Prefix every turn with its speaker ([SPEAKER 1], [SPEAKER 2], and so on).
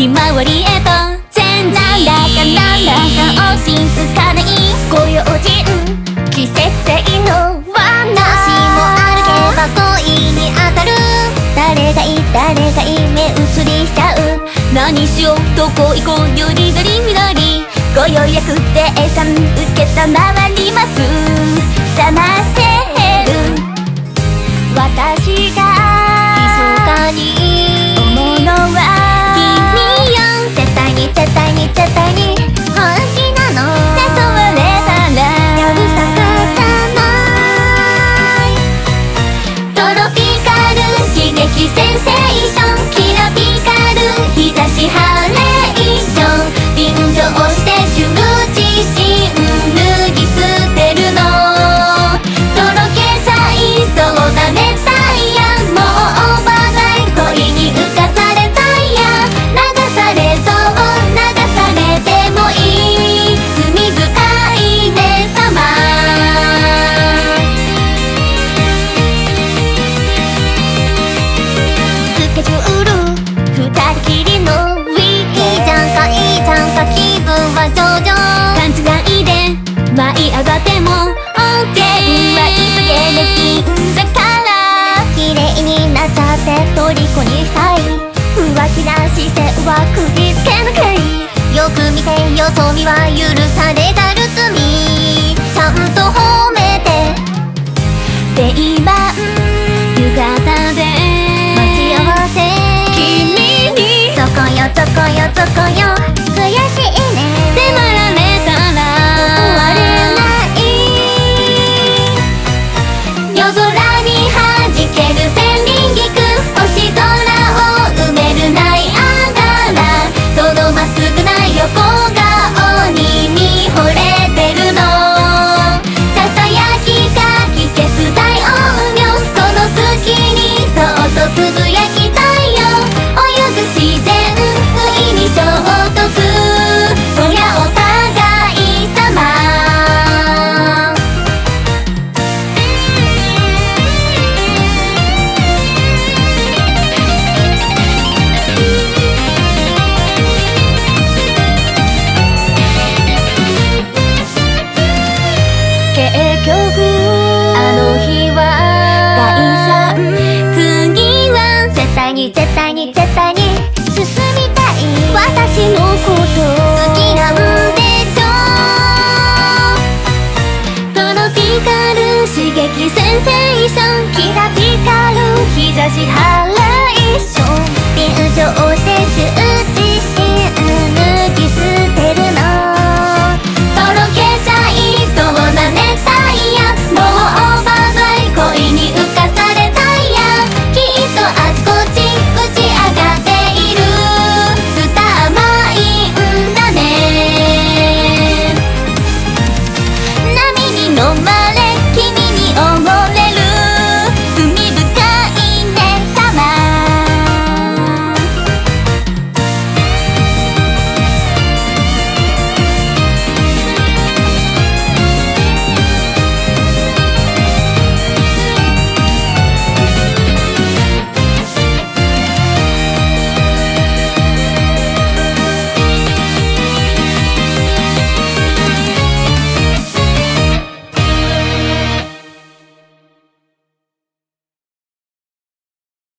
[SPEAKER 1] ひまわりへと全然なんだかなんだか落ち着かないご用心季節性の罠
[SPEAKER 2] もしも歩けば恋に当たる。誰がいい誰がいい目移りしちゃう
[SPEAKER 1] 何しようどこ行こうよりどりみどり。ご予約で算受けたまわります。っ
[SPEAKER 2] て虜に
[SPEAKER 1] さ私の
[SPEAKER 2] こと好きなんでしょ
[SPEAKER 1] トロピカル刺激センセーション。キラピカル日差し払い一緒流暢で